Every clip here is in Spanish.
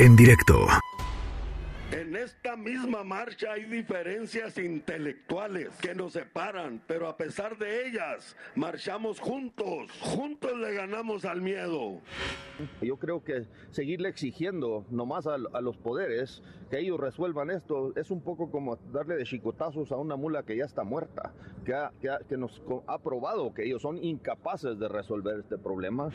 en directo. Esta misma marcha hay diferencias intelectuales que nos separan, pero a pesar de ellas, marchamos juntos. Juntos le ganamos al miedo. Yo creo que seguirle exigiendo nomás a, a los poderes que ellos resuelvan esto es un poco como darle de chicotazos a una mula que ya está muerta, que, ha- que ha- que nos ha probado que ellos son incapaces de resolver este problema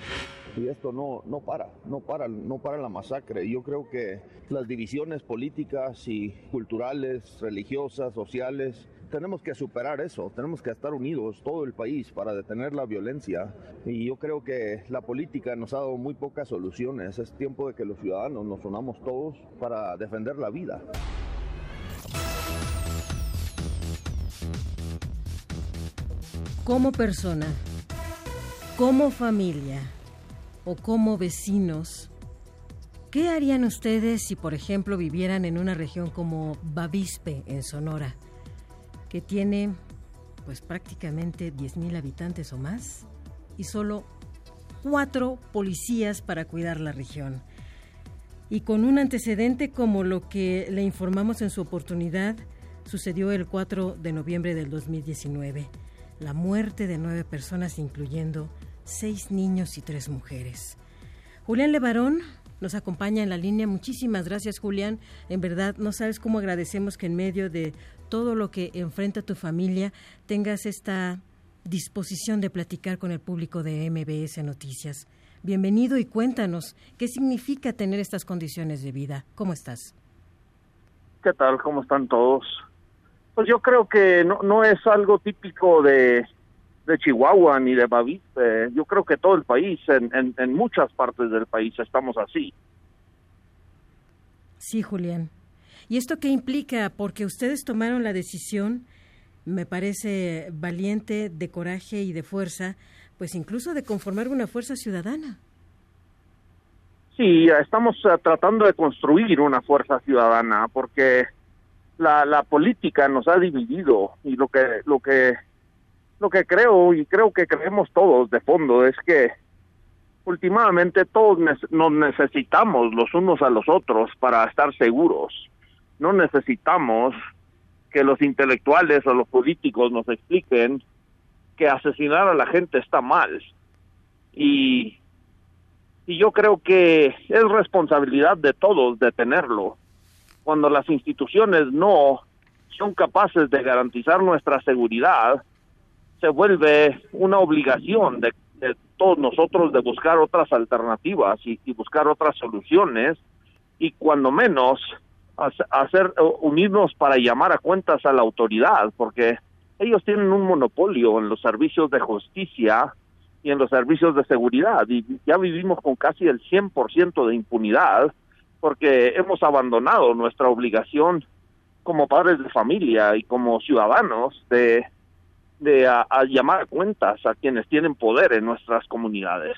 y esto no, no para, no para, no para la masacre. Yo creo que las divisiones políticas y culturales, religiosas, sociales, tenemos que superar eso, tenemos que estar unidos todo el país para detener la violencia. Y yo creo que la política nos ha dado muy pocas soluciones, es tiempo de que los ciudadanos nos unamos todos para defender la vida. Como persona, como familia o como vecinos, ¿qué harían ustedes si, por ejemplo, vivieran en una región como Bavispe, en Sonora, que tiene pues prácticamente 10.000 habitantes o más y solo cuatro policías para cuidar la región? Y con un antecedente como lo que le informamos en su oportunidad, sucedió el 4 de noviembre del 2019 la muerte de nueve personas, incluyendo seis niños y tres mujeres. Julián Levarón nos acompaña en la línea. Muchísimas gracias, Julián. En verdad, no sabes cómo agradecemos que en medio de todo lo que enfrenta tu familia tengas esta disposición de platicar con el público de MBS Noticias. Bienvenido y cuéntanos qué significa tener estas condiciones de vida. ¿Cómo estás? ¿Qué tal? ¿Cómo están todos? Pues yo creo que no, no es algo típico de, de Chihuahua ni de Bavispe. Yo creo que todo el país, en, en, en muchas partes del país, estamos así. Sí, Julián. ¿Y esto qué implica? Porque ustedes tomaron la decisión, me parece valiente, de coraje y de fuerza, pues incluso de conformar una fuerza ciudadana. Sí, estamos eh, tratando de construir una fuerza ciudadana porque la, la política nos ha dividido y lo que lo que lo que creo y creo que creemos todos de fondo es que últimamente todos nos necesitamos los unos a los otros para estar seguros. No necesitamos que los intelectuales o los políticos nos expliquen que asesinar a la gente está mal. Y y yo creo que es responsabilidad de todos detenerlo. Cuando las instituciones no son capaces de garantizar nuestra seguridad, se vuelve una obligación de, todos nosotros de buscar otras alternativas y, y buscar otras soluciones y cuando menos hace- hacer unirnos para llamar a cuentas a la autoridad porque ellos tienen un monopolio en los servicios de justicia y en los servicios de seguridad y ya vivimos con casi el 100% de impunidad porque hemos abandonado nuestra obligación como padres de familia y como ciudadanos de, de a, llamar a cuentas a quienes tienen poder en nuestras comunidades.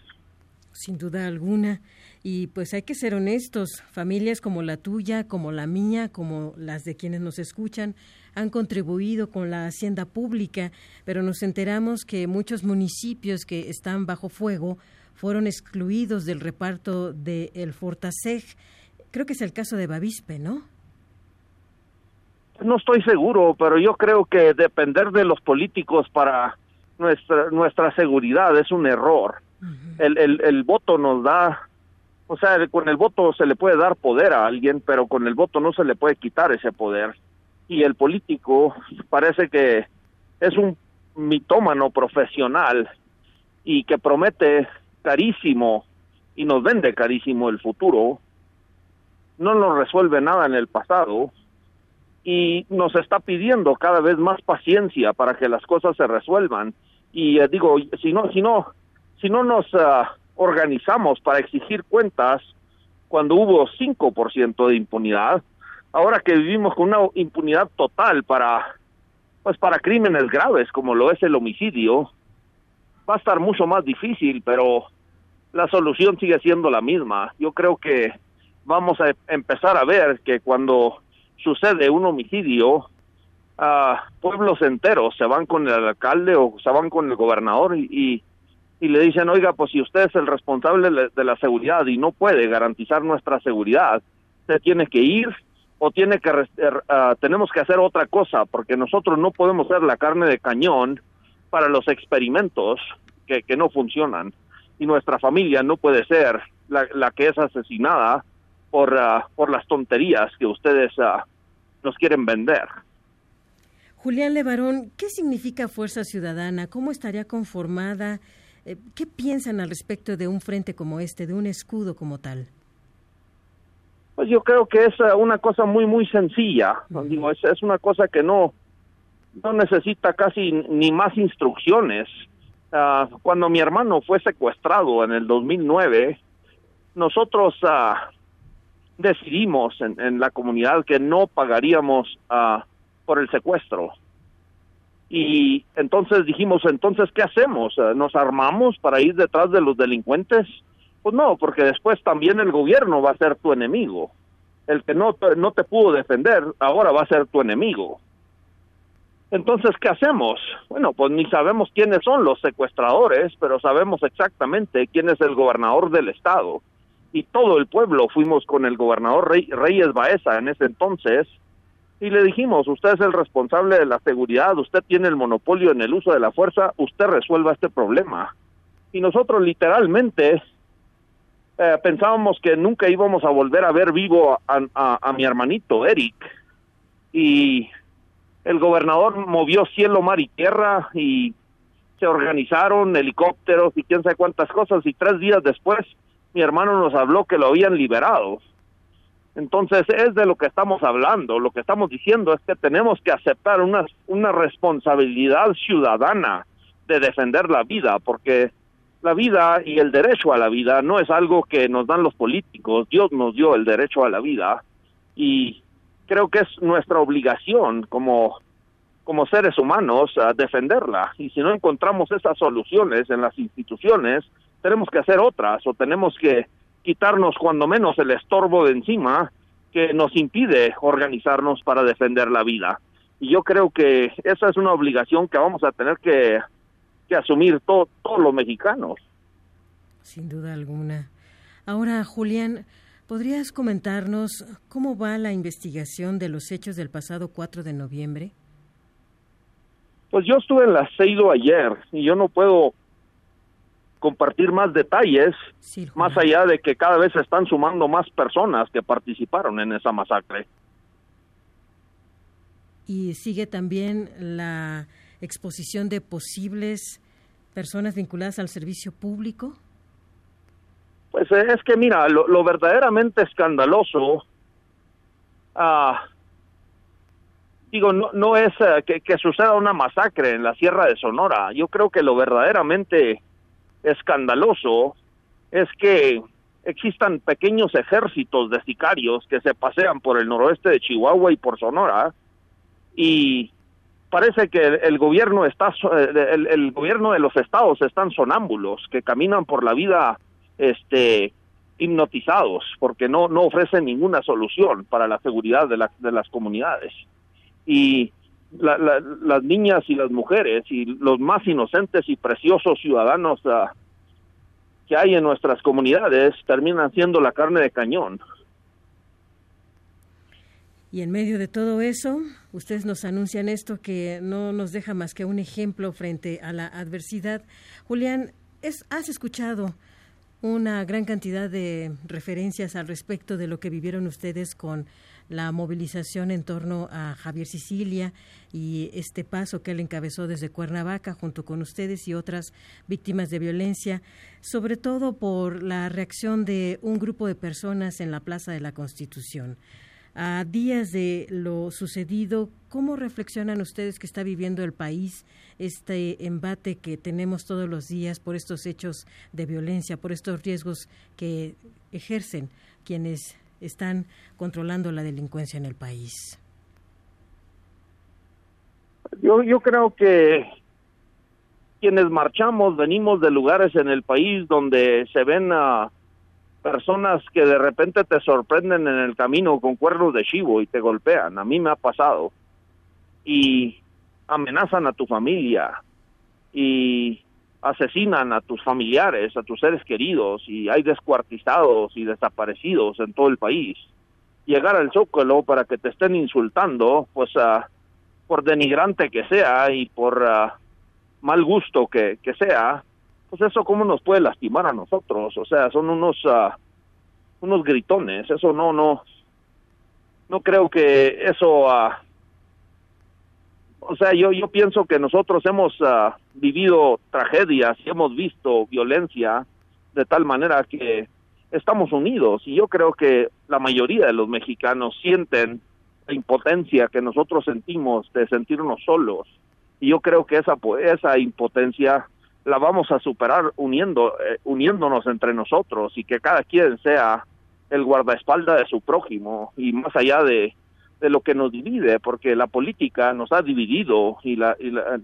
Sin duda alguna. Y pues hay que ser honestos, familias como la tuya, como la mía, como las de quienes nos escuchan, han contribuido con la hacienda pública, pero nos enteramos que muchos municipios que están bajo fuego fueron excluidos del reparto del el Fortaseg. Creo que es el caso de Bavispe, ¿no? No estoy seguro, pero yo creo que depender de los políticos para nuestra nuestra seguridad es un error. el, el, el voto nos da, o sea, con el voto se le puede dar poder a alguien, pero con el voto no se le puede quitar ese poder. Y el político parece que es un mitómano profesional y que promete carísimo y nos vende carísimo el futuro, no nos resuelve nada en el pasado y nos está pidiendo cada vez más paciencia para que las cosas se resuelvan. Y eh, digo si no si no si no nos ah, organizamos para exigir cuentas cuando hubo 5% de impunidad ahora que vivimos con una impunidad total para pues para crímenes graves como lo es el homicidio va a estar mucho más difícil pero la solución sigue siendo la misma. Yo creo que vamos a empezar a ver que cuando sucede un homicidio, ah, pueblos enteros se van con el alcalde o se van con el gobernador y, y, le dicen, oiga, pues si usted es el responsable de la- seguridad y no puede garantizar nuestra seguridad, se tiene que ir o tiene que uh, tenemos que hacer otra cosa porque nosotros no podemos ser la carne de cañón para los experimentos que, que no funcionan y nuestra familia no puede ser la, la que es asesinada por, uh, por las tonterías que ustedes uh, nos quieren vender. Julián Levarón, ¿qué significa Fuerza Ciudadana? ¿Cómo estaría conformada? Eh, ¿Qué piensan al respecto de un frente como este, de un escudo como tal? Pues yo creo que es uh, una cosa muy, muy sencilla. Digo, es, es, una cosa que no, no necesita casi ni más instrucciones. Uh, cuando mi hermano fue secuestrado en el 2009, nosotros uh, decidimos en, en, la comunidad que no pagaríamos por el secuestro. Y entonces dijimos, entonces, ¿qué hacemos? ¿Nos armamos para ir detrás de los delincuentes? Pues no, porque después también el gobierno va a ser tu enemigo. El que no, no te pudo defender, ahora va a ser tu enemigo. Entonces, ¿qué hacemos? Bueno, pues ni sabemos quiénes son los secuestradores, pero sabemos exactamente quién es el gobernador del estado. Y todo el pueblo fuimos con el gobernador Reyes Baeza en ese entonces y le dijimos, usted es el responsable de la seguridad, usted tiene el monopolio en el uso de la fuerza, usted resuelva este problema. Y nosotros literalmente eh, pensábamos que nunca íbamos a volver a ver vivo a, mi hermanito Eric. Y el gobernador movió cielo, mar y tierra y se organizaron helicópteros y quién sabe cuántas cosas y tres días después mi hermano nos habló que lo habían liberado. Entonces es de lo que estamos hablando. Lo que estamos diciendo es que tenemos que aceptar una, una responsabilidad ciudadana de defender la vida, porque la vida y el derecho a la vida no es algo que nos dan los políticos. Dios nos dio el derecho a la vida y creo que es nuestra obligación como como seres humanos a defenderla y si no encontramos esas soluciones en las instituciones tenemos que hacer otras o tenemos que quitarnos cuando menos el estorbo de encima que nos impide organizarnos para defender la vida. Y yo creo que esa es una obligación que vamos a tener que, que asumir todos los mexicanos. Sin duda alguna. Ahora, Julián, ¿podrías comentarnos cómo va la investigación de los hechos del pasado 4 de noviembre? Pues yo estuve en la CEIDO ayer y yo no puedo compartir más detalles, sí, más allá de que cada vez se están sumando más personas que participaron en esa masacre. Y sigue también la exposición de posibles personas vinculadas al servicio público. Pues es que mira, lo, lo verdaderamente escandaloso, ah, digo, no, no es uh, que, que suceda una masacre en la Sierra de Sonora. Yo creo que lo verdaderamente escandaloso es que existan pequeños ejércitos de sicarios que se pasean por el noroeste de Chihuahua y por Sonora y parece que el, gobierno está el, el, gobierno de los estados están sonámbulos que caminan por la vida este hipnotizados porque no no ofrecen ninguna solución para la seguridad de, la, de las comunidades. Y la, la, las niñas y las mujeres y los más inocentes y preciosos ciudadanos uh, que hay en nuestras comunidades terminan siendo la carne de cañón. Y en medio de todo eso, ustedes nos anuncian esto que no nos deja más que un ejemplo frente a la adversidad. Julián, es, has escuchado una gran cantidad de referencias al respecto de lo que vivieron ustedes con la movilización en torno a Javier Sicilia y este paso que él encabezó desde Cuernavaca junto con ustedes y otras víctimas de violencia, sobre todo por la reacción de un grupo de personas en la Plaza de la Constitución. A días de lo sucedido, ¿cómo reflexionan ustedes que está viviendo el país este embate que tenemos todos los días por estos hechos de violencia, por estos riesgos que ejercen quienes están controlando la delincuencia en el país? Yo, yo creo que quienes marchamos venimos de lugares en el país donde se ven a personas que de repente te sorprenden en el camino con cuernos de chivo y te golpean. A mí me ha pasado. Y amenazan a tu familia. Y asesinan a tus familiares, a tus seres queridos y hay descuartizados y desaparecidos en todo el país. llegar al Zócalo para que te estén insultando, pues ah, por denigrante que sea y por ah, mal gusto que sea, pues eso cómo nos puede lastimar a nosotros, o sea, son unos uh, unos gritones, eso no no no creo que eso uh, o sea, yo yo pienso que nosotros hemos uh, vivido tragedias y hemos visto violencia de tal manera que estamos unidos y yo creo que la mayoría de los mexicanos sienten la impotencia que nosotros sentimos de sentirnos solos y yo creo que esa esa impotencia la vamos a superar uniendo eh, uniéndonos entre nosotros y que cada quien sea el guardaespaldas de su prójimo y más allá de, de lo que nos divide porque la política nos ha dividido y la y, la,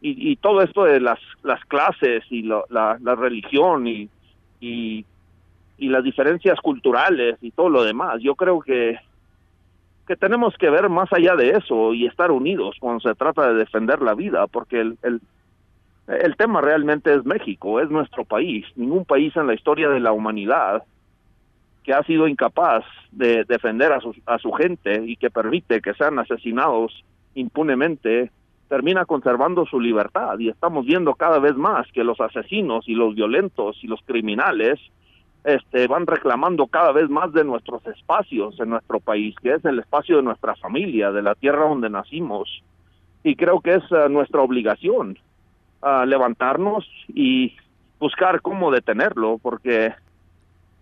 y, todo esto de las las clases y la, la religión y, y y las diferencias culturales y todo lo demás. Yo creo que que tenemos que ver más allá de eso y estar unidos cuando se trata de defender la vida, porque el, el, el tema realmente es México, es nuestro país. Ningún país en la historia de la humanidad que ha sido incapaz de defender a su, a su gente y que permite que sean asesinados impunemente, termina conservando su libertad. Y estamos viendo cada vez más que los asesinos y los violentos y los criminales este, van reclamando cada vez más de nuestros espacios en nuestro país, que es el espacio de nuestra familia, de la tierra donde nacimos. Y creo que es uh, nuestra obligación uh, levantarnos y buscar cómo detenerlo, porque,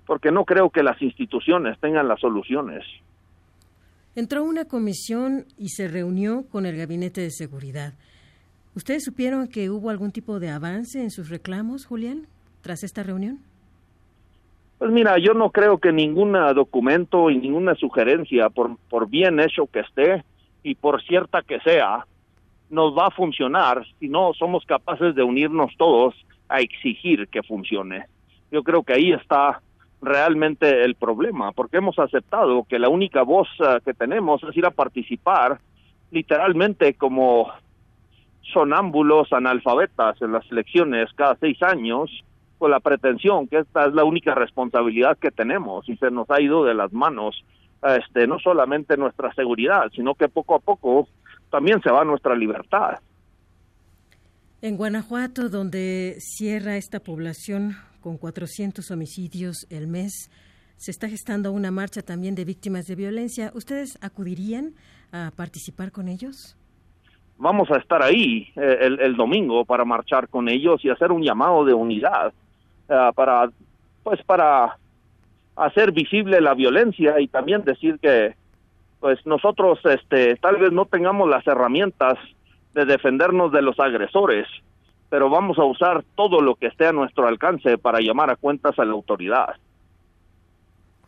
porque no creo que las instituciones tengan las soluciones. Entró una comisión y se reunió con el Gabinete de Seguridad. ¿Ustedes supieron que hubo algún tipo de avance en sus reclamos, Julián, tras esta reunión? Pues mira, yo no creo que ningún documento y ninguna sugerencia, por, por bien hecho que esté y por cierta que sea, nos va a funcionar si no somos capaces de unirnos todos a exigir que funcione. Yo creo que ahí está realmente el problema, porque hemos aceptado que la única voz uh, que tenemos es ir a participar literalmente como sonámbulos analfabetas en las elecciones cada seis años con la pretensión que esta es la única responsabilidad que tenemos y se nos ha ido de las manos este no solamente nuestra seguridad, sino que poco a poco también se va nuestra libertad. En Guanajuato, donde cierra esta población con 400 homicidios el mes, se está gestando una marcha también de víctimas de violencia. ¿Ustedes acudirían a participar con ellos? Vamos a estar ahí eh, el, el, domingo para marchar con ellos y hacer un llamado de unidad uh, para pues para hacer visible la violencia y también decir que pues nosotros este tal vez no tengamos las herramientas de defendernos de los agresores, pero vamos a usar todo lo que esté a nuestro alcance para llamar a cuentas a la autoridad.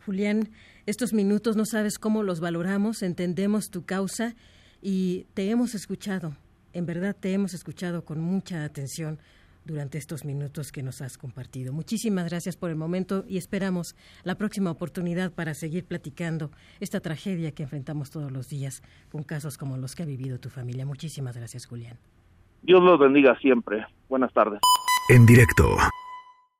Julián, estos minutos no sabes cómo los valoramos, entendemos tu causa y te hemos escuchado. En verdad te hemos escuchado con mucha atención durante estos minutos que nos has compartido. Muchísimas gracias por el momento y esperamos la próxima oportunidad para seguir platicando esta tragedia que enfrentamos todos los días con casos como los que ha vivido tu familia. Muchísimas gracias, Julián. Dios los bendiga siempre. Buenas tardes. En directo.